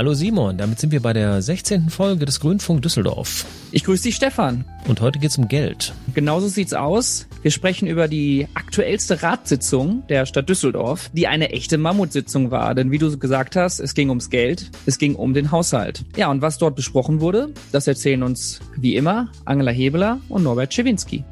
Hallo Simon, damit sind wir bei der 16. Folge des Grünfunk Düsseldorf. Ich grüße dich, Stefan. Und heute geht's um Geld. Genauso sieht's aus. Wir sprechen über die aktuellste Ratssitzung der Stadt Düsseldorf, die eine echte Mammutsitzung war. Denn wie du gesagt hast, es ging ums Geld, es ging um den Haushalt. Ja, und was dort besprochen wurde, das erzählen uns wie immer Angela Hebeler und Norbert Schewinski.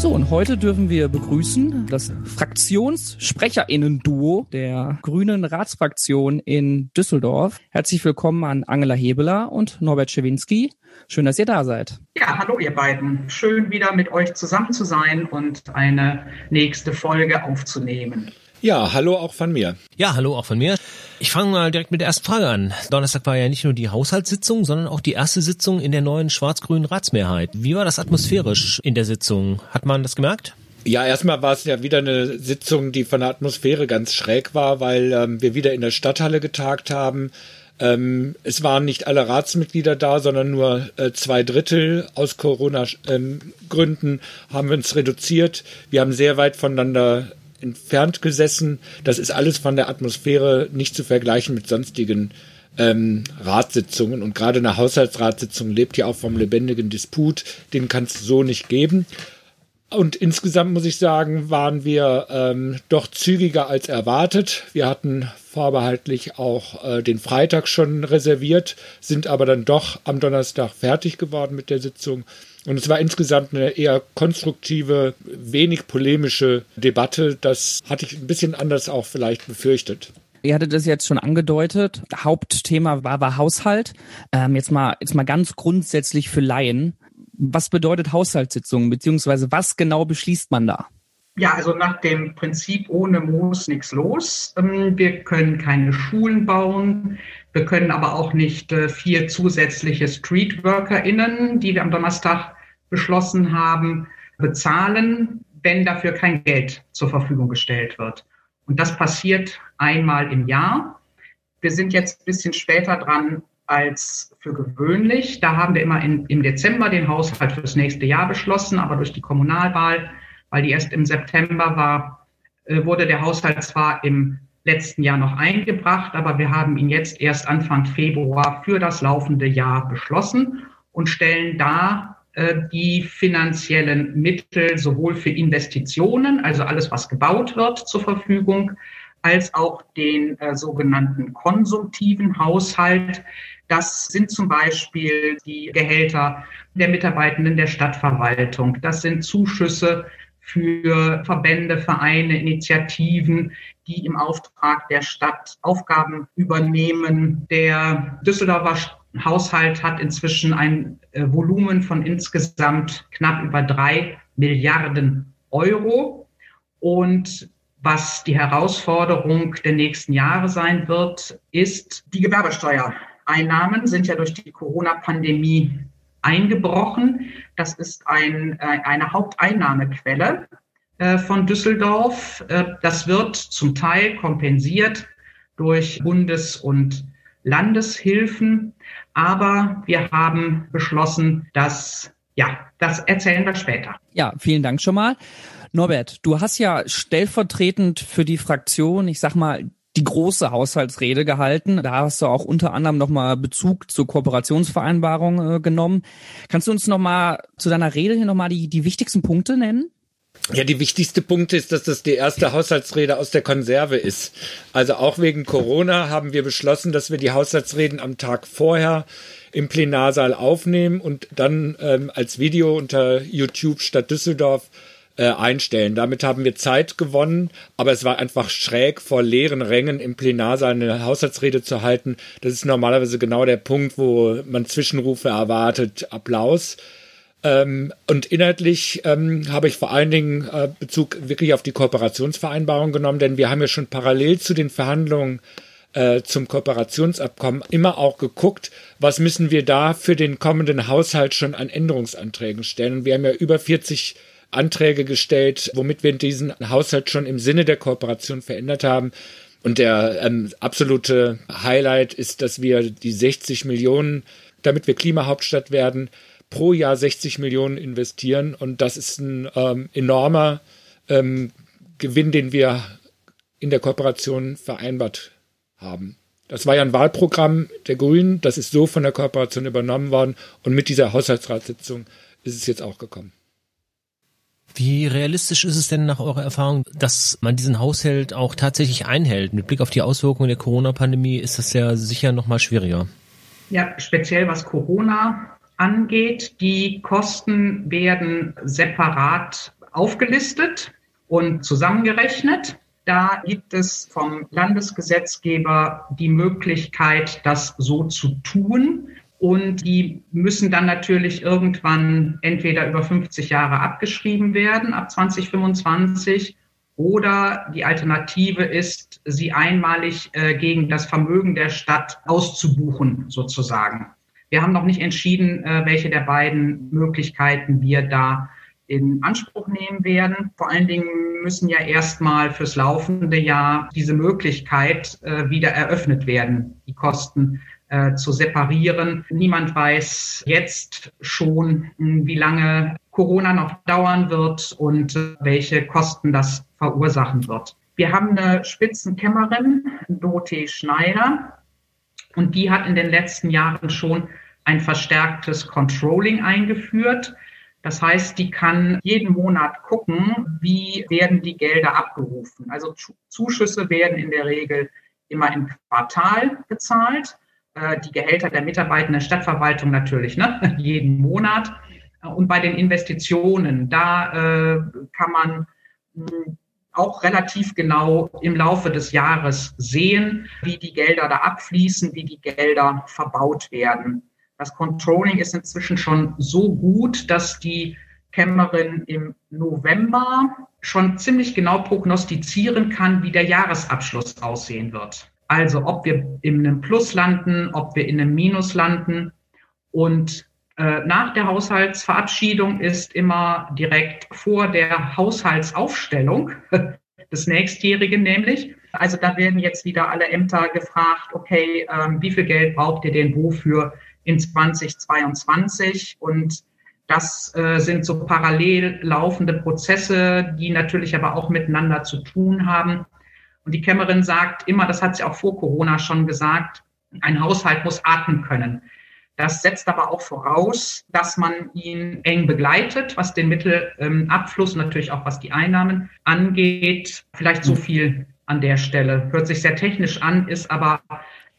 So, und heute dürfen wir begrüßen das Fraktionssprecherinnen-Duo der Grünen Ratsfraktion in Düsseldorf. Herzlich willkommen an Angela Hebeler und Norbert Schewinski. Schön, dass ihr da seid. Ja, hallo ihr beiden. Schön wieder mit euch zusammen zu sein und eine nächste Folge aufzunehmen. Ja, hallo auch von mir. Ja, hallo auch von mir. Ich fange mal direkt mit der ersten Frage an. Donnerstag war ja nicht nur die Haushaltssitzung, sondern auch die erste Sitzung in der neuen schwarz-grünen Ratsmehrheit. Wie war das atmosphärisch in der Sitzung? Hat man das gemerkt? Ja, erstmal war es ja wieder eine Sitzung, die von der Atmosphäre ganz schräg war, weil ähm, wir wieder in der Stadthalle getagt haben. Ähm, es waren nicht alle Ratsmitglieder da, sondern nur äh, zwei Drittel. Aus Corona-Gründen ähm, haben wir uns reduziert. Wir haben sehr weit voneinander entfernt gesessen. Das ist alles von der Atmosphäre nicht zu vergleichen mit sonstigen ähm, Ratssitzungen. Und gerade eine Haushaltsratssitzung lebt ja auch vom lebendigen Disput. Den kann es so nicht geben. Und insgesamt muss ich sagen, waren wir ähm, doch zügiger als erwartet. Wir hatten vorbehaltlich auch äh, den Freitag schon reserviert, sind aber dann doch am Donnerstag fertig geworden mit der Sitzung. Und es war insgesamt eine eher konstruktive, wenig polemische Debatte. Das hatte ich ein bisschen anders auch vielleicht befürchtet. Ihr hattet das jetzt schon angedeutet. Hauptthema war, war Haushalt. Ähm, jetzt mal, jetzt mal ganz grundsätzlich für Laien. Was bedeutet Haushaltssitzung, beziehungsweise was genau beschließt man da? Ja, also nach dem Prinzip ohne Moos nichts los. Ähm, wir können keine Schulen bauen. Wir können aber auch nicht äh, vier zusätzliche StreetworkerInnen, die wir am Donnerstag beschlossen haben, bezahlen, wenn dafür kein Geld zur Verfügung gestellt wird. Und das passiert einmal im Jahr. Wir sind jetzt ein bisschen später dran als für gewöhnlich. Da haben wir immer in, im Dezember den Haushalt fürs nächste Jahr beschlossen, aber durch die Kommunalwahl, weil die erst im September war, äh, wurde der Haushalt zwar im letzten Jahr noch eingebracht, aber wir haben ihn jetzt erst Anfang Februar für das laufende Jahr beschlossen und stellen da äh, die finanziellen Mittel sowohl für Investitionen, also alles, was gebaut wird, zur Verfügung, als auch den äh, sogenannten konsumtiven Haushalt. Das sind zum Beispiel die Gehälter der Mitarbeitenden der Stadtverwaltung. Das sind Zuschüsse für Verbände, Vereine, Initiativen, die im Auftrag der Stadt Aufgaben übernehmen. Der Düsseldorfer Haushalt hat inzwischen ein äh, Volumen von insgesamt knapp über drei Milliarden Euro. Und was die Herausforderung der nächsten Jahre sein wird, ist die Gewerbesteuereinnahmen sind ja durch die Corona-Pandemie eingebrochen. Das ist ein, äh, eine Haupteinnahmequelle äh, von Düsseldorf. Das wird zum Teil kompensiert durch Bundes- und Landeshilfen. Aber wir haben beschlossen, dass, ja, das erzählen wir später. Ja, vielen Dank schon mal. Norbert, du hast ja stellvertretend für die Fraktion, ich sag mal, die große Haushaltsrede gehalten. Da hast du auch unter anderem nochmal Bezug zur Kooperationsvereinbarung äh, genommen. Kannst du uns nochmal zu deiner Rede hier nochmal die, die wichtigsten Punkte nennen? Ja, die wichtigste Punkt ist, dass das die erste Haushaltsrede aus der Konserve ist. Also auch wegen Corona haben wir beschlossen, dass wir die Haushaltsreden am Tag vorher im Plenarsaal aufnehmen und dann ähm, als Video unter YouTube Stadt Düsseldorf äh, einstellen. Damit haben wir Zeit gewonnen, aber es war einfach schräg vor leeren Rängen im Plenarsaal eine Haushaltsrede zu halten. Das ist normalerweise genau der Punkt, wo man Zwischenrufe erwartet, Applaus. Ähm, und inhaltlich ähm, habe ich vor allen Dingen äh, Bezug wirklich auf die Kooperationsvereinbarung genommen, denn wir haben ja schon parallel zu den Verhandlungen äh, zum Kooperationsabkommen immer auch geguckt, was müssen wir da für den kommenden Haushalt schon an Änderungsanträgen stellen. Wir haben ja über 40 Anträge gestellt, womit wir diesen Haushalt schon im Sinne der Kooperation verändert haben. Und der ähm, absolute Highlight ist, dass wir die 60 Millionen, damit wir Klimahauptstadt werden, pro Jahr 60 Millionen investieren und das ist ein ähm, enormer ähm, Gewinn, den wir in der Kooperation vereinbart haben. Das war ja ein Wahlprogramm der Grünen, das ist so von der Kooperation übernommen worden und mit dieser Haushaltsratssitzung ist es jetzt auch gekommen. Wie realistisch ist es denn nach eurer Erfahrung, dass man diesen Haushalt auch tatsächlich einhält? Mit Blick auf die Auswirkungen der Corona-Pandemie ist das ja sicher noch mal schwieriger. Ja, speziell was Corona angeht. Die Kosten werden separat aufgelistet und zusammengerechnet. Da gibt es vom Landesgesetzgeber die Möglichkeit, das so zu tun. Und die müssen dann natürlich irgendwann entweder über 50 Jahre abgeschrieben werden, ab 2025, oder die Alternative ist, sie einmalig äh, gegen das Vermögen der Stadt auszubuchen, sozusagen. Wir haben noch nicht entschieden, äh, welche der beiden Möglichkeiten wir da in Anspruch nehmen werden. Vor allen Dingen müssen ja erstmal fürs laufende Jahr diese Möglichkeit äh, wieder eröffnet werden, die Kosten äh, zu separieren. Niemand weiß jetzt schon, hm, wie lange Corona noch dauern wird und welche Kosten das verursachen wird. Wir haben eine Spitzenkämmerin, Dorothee Schneider, und die hat in den letzten Jahren schon ein verstärktes Controlling eingeführt. Das heißt, die kann jeden Monat gucken, wie werden die Gelder abgerufen. Also Zuschüsse werden in der Regel immer im Quartal gezahlt. Äh, die Gehälter der Mitarbeiter der Stadtverwaltung natürlich, ne? jeden Monat. Und bei den Investitionen, da äh, kann man hm, auch relativ genau im Laufe des Jahres sehen, wie die Gelder da abfließen, wie die Gelder verbaut werden. Das Controlling ist inzwischen schon so gut, dass die Kämmerin im November schon ziemlich genau prognostizieren kann, wie der Jahresabschluss aussehen wird. Also ob wir in einem Plus landen, ob wir in einem Minus landen. Und äh, nach der Haushaltsverabschiedung ist immer direkt vor der Haushaltsaufstellung des nächstjährigen nämlich. Also da werden jetzt wieder alle Ämter gefragt, okay, ähm, wie viel Geld braucht ihr denn wofür in 2022? Und das äh, sind so parallel laufende Prozesse, die natürlich aber auch miteinander zu tun haben. Und die Kämmerin sagt immer, das hat sie auch vor Corona schon gesagt, ein Haushalt muss atmen können. Das setzt aber auch voraus, dass man ihn eng begleitet, was den Mittelabfluss und natürlich auch was die Einnahmen angeht. Vielleicht so viel an der Stelle. Hört sich sehr technisch an, ist aber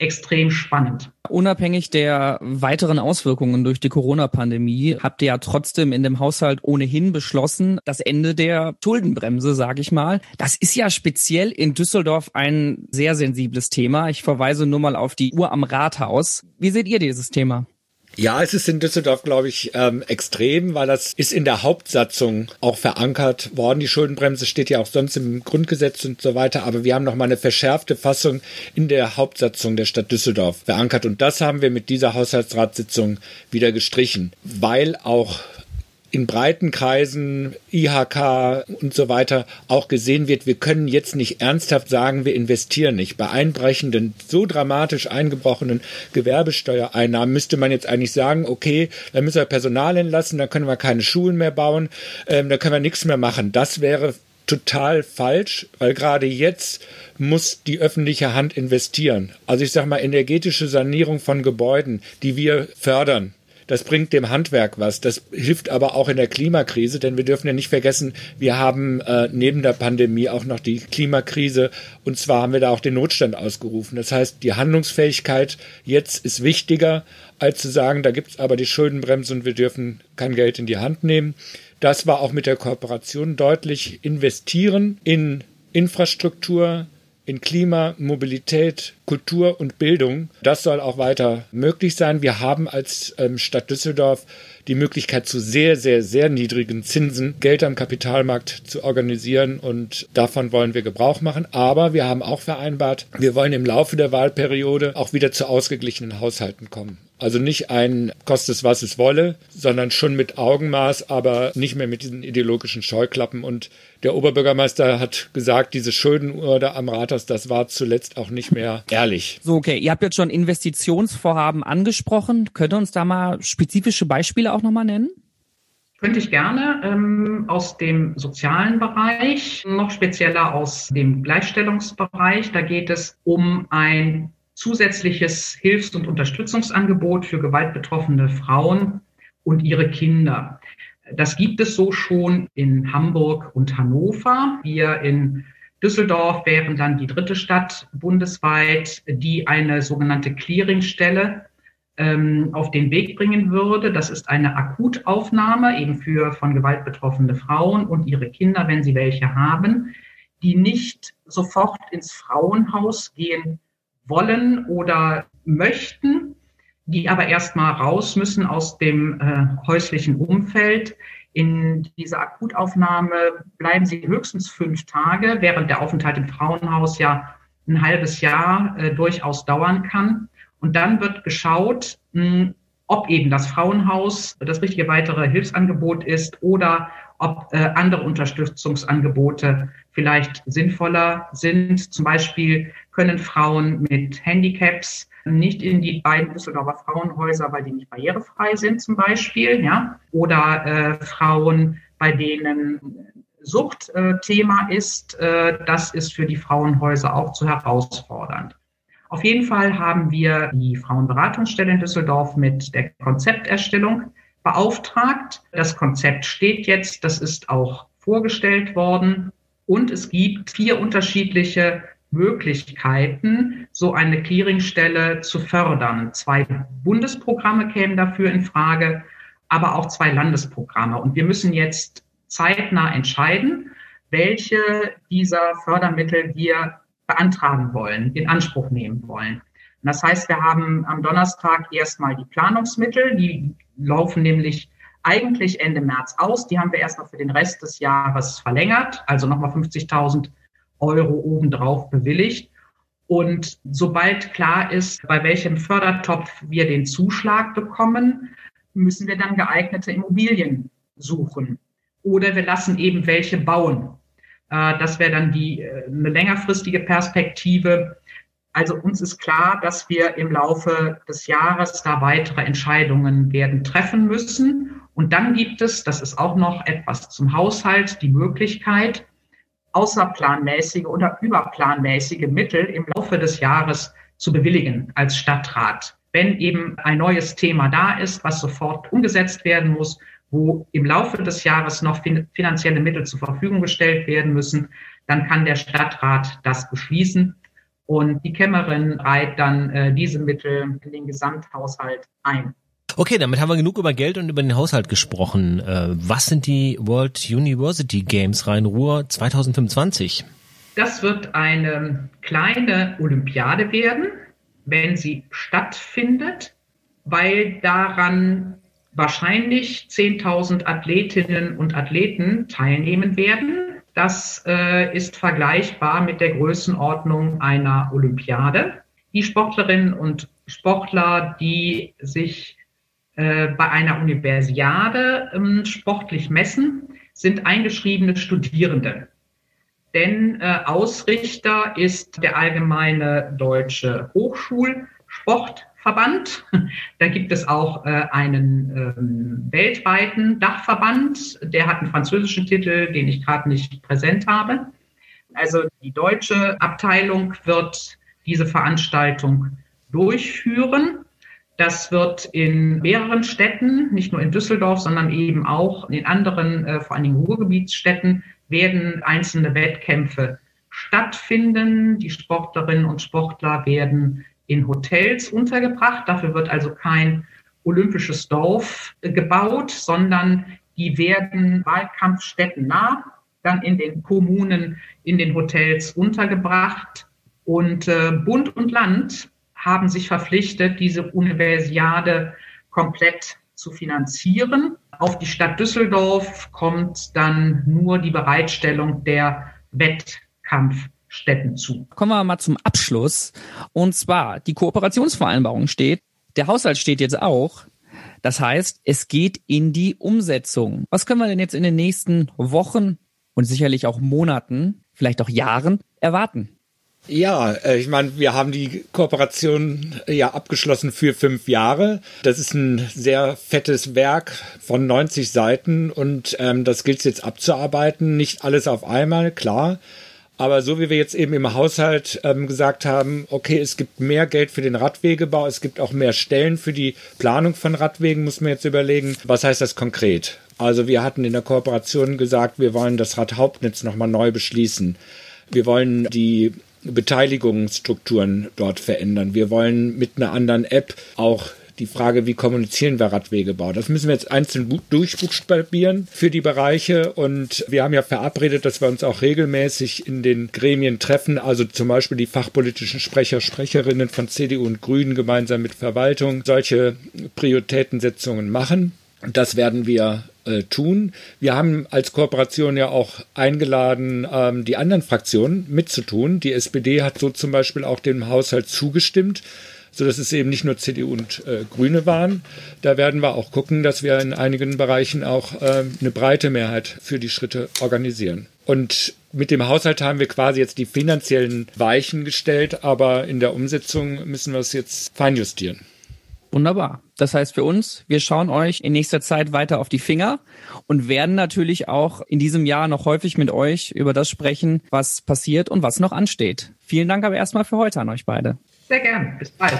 extrem spannend. Unabhängig der weiteren Auswirkungen durch die Corona-Pandemie habt ihr ja trotzdem in dem Haushalt ohnehin beschlossen, das Ende der Schuldenbremse, sage ich mal. Das ist ja speziell in Düsseldorf ein sehr sensibles Thema. Ich verweise nur mal auf die Uhr am Rathaus. Wie seht ihr dieses Thema? Ja, es ist in Düsseldorf, glaube ich, ähm, extrem, weil das ist in der Hauptsatzung auch verankert worden. Die Schuldenbremse steht ja auch sonst im Grundgesetz und so weiter, aber wir haben noch mal eine verschärfte Fassung in der Hauptsatzung der Stadt Düsseldorf verankert und das haben wir mit dieser Haushaltsratssitzung wieder gestrichen, weil auch in breiten Kreisen, IHK und so weiter auch gesehen wird, wir können jetzt nicht ernsthaft sagen, wir investieren nicht. Bei einbrechenden, so dramatisch eingebrochenen Gewerbesteuereinnahmen müsste man jetzt eigentlich sagen, okay, dann müssen wir Personal entlassen, dann können wir keine Schulen mehr bauen, ähm, dann können wir nichts mehr machen. Das wäre total falsch, weil gerade jetzt muss die öffentliche Hand investieren. Also ich sage mal, energetische Sanierung von Gebäuden, die wir fördern, das bringt dem Handwerk was. Das hilft aber auch in der Klimakrise, denn wir dürfen ja nicht vergessen, wir haben äh, neben der Pandemie auch noch die Klimakrise und zwar haben wir da auch den Notstand ausgerufen. Das heißt, die Handlungsfähigkeit jetzt ist wichtiger, als zu sagen, da gibt's aber die Schuldenbremse und wir dürfen kein Geld in die Hand nehmen. Das war auch mit der Kooperation deutlich investieren in Infrastruktur, in Klima, Mobilität, Kultur und Bildung. Das soll auch weiter möglich sein. Wir haben als ähm, Stadt Düsseldorf die Möglichkeit zu sehr, sehr, sehr niedrigen Zinsen Geld am Kapitalmarkt zu organisieren und davon wollen wir Gebrauch machen. Aber wir haben auch vereinbart, wir wollen im Laufe der Wahlperiode auch wieder zu ausgeglichenen Haushalten kommen. Also nicht ein kostet was es wolle, sondern schon mit Augenmaß, aber nicht mehr mit diesen ideologischen Scheuklappen. Und der Oberbürgermeister hat gesagt, diese Schuldenuhr da am Rathaus, das war zuletzt auch nicht mehr ehrlich. So, okay. Ihr habt jetzt schon Investitionsvorhaben angesprochen. Könnt ihr uns da mal spezifische Beispiele auch nochmal nennen? Könnte ich gerne ähm, aus dem sozialen Bereich, noch spezieller aus dem Gleichstellungsbereich. Da geht es um ein zusätzliches Hilfs- und Unterstützungsangebot für gewaltbetroffene Frauen und ihre Kinder. Das gibt es so schon in Hamburg und Hannover. Wir in Düsseldorf wären dann die dritte Stadt bundesweit, die eine sogenannte Clearingstelle ähm, auf den Weg bringen würde. Das ist eine Akutaufnahme eben für von Gewalt betroffene Frauen und ihre Kinder, wenn sie welche haben, die nicht sofort ins Frauenhaus gehen wollen oder möchten, die aber erstmal raus müssen aus dem äh, häuslichen Umfeld. In dieser Akutaufnahme bleiben sie höchstens fünf Tage, während der Aufenthalt im Frauenhaus ja ein halbes Jahr äh, durchaus dauern kann. Und dann wird geschaut, hm, ob eben das Frauenhaus das richtige weitere Hilfsangebot ist oder ob äh, andere Unterstützungsangebote vielleicht sinnvoller sind. Zum Beispiel können Frauen mit Handicaps nicht in die beiden Düsseldorfer Frauenhäuser, weil die nicht barrierefrei sind zum Beispiel, ja, oder äh, Frauen, bei denen Suchtthema äh, ist, äh, das ist für die Frauenhäuser auch zu herausfordernd. Auf jeden Fall haben wir die Frauenberatungsstelle in Düsseldorf mit der Konzepterstellung beauftragt. Das Konzept steht jetzt, das ist auch vorgestellt worden. Und es gibt vier unterschiedliche Möglichkeiten, so eine Clearingstelle zu fördern. Zwei Bundesprogramme kämen dafür in Frage, aber auch zwei Landesprogramme. Und wir müssen jetzt zeitnah entscheiden, welche dieser Fördermittel wir beantragen wollen, in Anspruch nehmen wollen. Und das heißt, wir haben am Donnerstag erstmal die Planungsmittel, die laufen nämlich eigentlich Ende März aus. Die haben wir erstmal für den Rest des Jahres verlängert, also nochmal 50.000 Euro obendrauf bewilligt. Und sobald klar ist, bei welchem Fördertopf wir den Zuschlag bekommen, müssen wir dann geeignete Immobilien suchen. Oder wir lassen eben welche bauen. Äh, das wäre dann die, äh, eine längerfristige Perspektive. Also uns ist klar, dass wir im Laufe des Jahres da weitere Entscheidungen werden treffen müssen. Und dann gibt es, das ist auch noch etwas zum Haushalt, die Möglichkeit, außerplanmäßige oder überplanmäßige Mittel im Laufe des Jahres zu bewilligen als Stadtrat. Wenn eben ein neues Thema da ist, was sofort umgesetzt werden muss, wo im Laufe des Jahres noch finanzielle Mittel zur Verfügung gestellt werden müssen, dann kann der Stadtrat das beschließen und die Kämmerin reiht dann äh, diese Mittel in den Gesamthaushalt ein. Okay, damit haben wir genug über Geld und über den Haushalt gesprochen. Äh, was sind die World University Games Rhein-Ruhr 2025? Das wird eine kleine Olympiade werden, wenn sie stattfindet, weil daran wahrscheinlich 10.000 Athletinnen und Athleten teilnehmen werden. Das äh, ist vergleichbar mit der Größenordnung einer Olympiade. Die Sportlerinnen und Sportler, die sich äh, bei einer Universiade ähm, sportlich messen, sind eingeschriebene Studierende. Denn äh, Ausrichter ist der Allgemeine Deutsche Hochschulsport Verband. Da gibt es auch äh, einen ähm, weltweiten Dachverband, der hat einen französischen Titel, den ich gerade nicht präsent habe. Also die deutsche Abteilung wird diese Veranstaltung durchführen. Das wird in mehreren Städten, nicht nur in Düsseldorf, sondern eben auch in anderen, äh, vor allen Dingen Ruhrgebietsstädten, werden einzelne Wettkämpfe stattfinden. Die Sportlerinnen und Sportler werden in Hotels untergebracht. Dafür wird also kein olympisches Dorf äh, gebaut, sondern die werden Wahlkampfstätten nah, dann in den Kommunen, in den Hotels untergebracht. Und äh, Bund und Land haben sich verpflichtet, diese Universiade komplett zu finanzieren. Auf die Stadt Düsseldorf kommt dann nur die Bereitstellung der Wettkampf Städten zu. Kommen wir mal zum Abschluss. Und zwar, die Kooperationsvereinbarung steht, der Haushalt steht jetzt auch. Das heißt, es geht in die Umsetzung. Was können wir denn jetzt in den nächsten Wochen und sicherlich auch Monaten, vielleicht auch Jahren erwarten? Ja, äh, ich meine, wir haben die Kooperation äh, ja abgeschlossen für fünf Jahre. Das ist ein sehr fettes Werk von 90 Seiten und ähm, das gilt jetzt abzuarbeiten. Nicht alles auf einmal, klar. Aber so wie wir jetzt eben im Haushalt ähm, gesagt haben, okay, es gibt mehr Geld für den Radwegebau, es gibt auch mehr Stellen für die Planung von Radwegen, muss man jetzt überlegen, was heißt das konkret? Also wir hatten in der Kooperation gesagt, wir wollen das Radhauptnetz nochmal neu beschließen. Wir wollen die Beteiligungsstrukturen dort verändern. Wir wollen mit einer anderen App auch die Frage, wie kommunizieren wir Radwegebau. Das müssen wir jetzt einzeln durchbuchstabieren für die Bereiche und wir haben ja verabredet, dass wir uns auch regelmäßig in den Gremien treffen, also zum Beispiel die fachpolitischen Sprecher, Sprecherinnen von CDU und Grünen gemeinsam mit Verwaltung solche Prioritätensetzungen machen. Das werden wir äh, tun. Wir haben als Kooperation ja auch eingeladen, ähm, die anderen Fraktionen mitzutun. Die SPD hat so zum Beispiel auch dem Haushalt zugestimmt so dass es eben nicht nur CDU und äh, Grüne waren. Da werden wir auch gucken, dass wir in einigen Bereichen auch äh, eine breite Mehrheit für die Schritte organisieren. Und mit dem Haushalt haben wir quasi jetzt die finanziellen Weichen gestellt, aber in der Umsetzung müssen wir es jetzt feinjustieren. Wunderbar. Das heißt für uns, wir schauen euch in nächster Zeit weiter auf die Finger und werden natürlich auch in diesem Jahr noch häufig mit euch über das sprechen, was passiert und was noch ansteht. Vielen Dank aber erstmal für heute an euch beide. Sehr gern. Bis bald.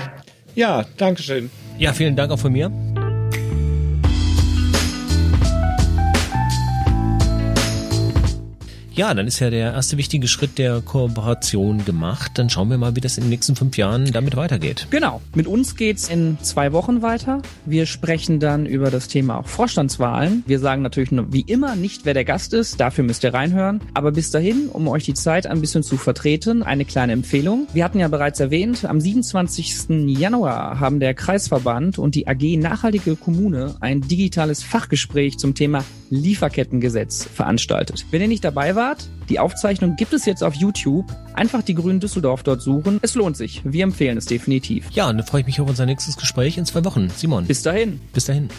Ja, danke schön. Ja, vielen Dank auch von mir. Ja, dann ist ja der erste wichtige Schritt der Kooperation gemacht. Dann schauen wir mal, wie das in den nächsten fünf Jahren damit weitergeht. Genau. Mit uns geht's in zwei Wochen weiter. Wir sprechen dann über das Thema auch Vorstandswahlen. Wir sagen natürlich wie immer nicht, wer der Gast ist. Dafür müsst ihr reinhören. Aber bis dahin, um euch die Zeit ein bisschen zu vertreten, eine kleine Empfehlung. Wir hatten ja bereits erwähnt, am 27. Januar haben der Kreisverband und die AG Nachhaltige Kommune ein digitales Fachgespräch zum Thema Lieferkettengesetz veranstaltet. Wenn ihr nicht dabei wart, die Aufzeichnung gibt es jetzt auf YouTube. Einfach die Grünen Düsseldorf dort suchen. Es lohnt sich. Wir empfehlen es definitiv. Ja, und dann freue ich mich auf unser nächstes Gespräch in zwei Wochen. Simon. Bis dahin. Bis dahin.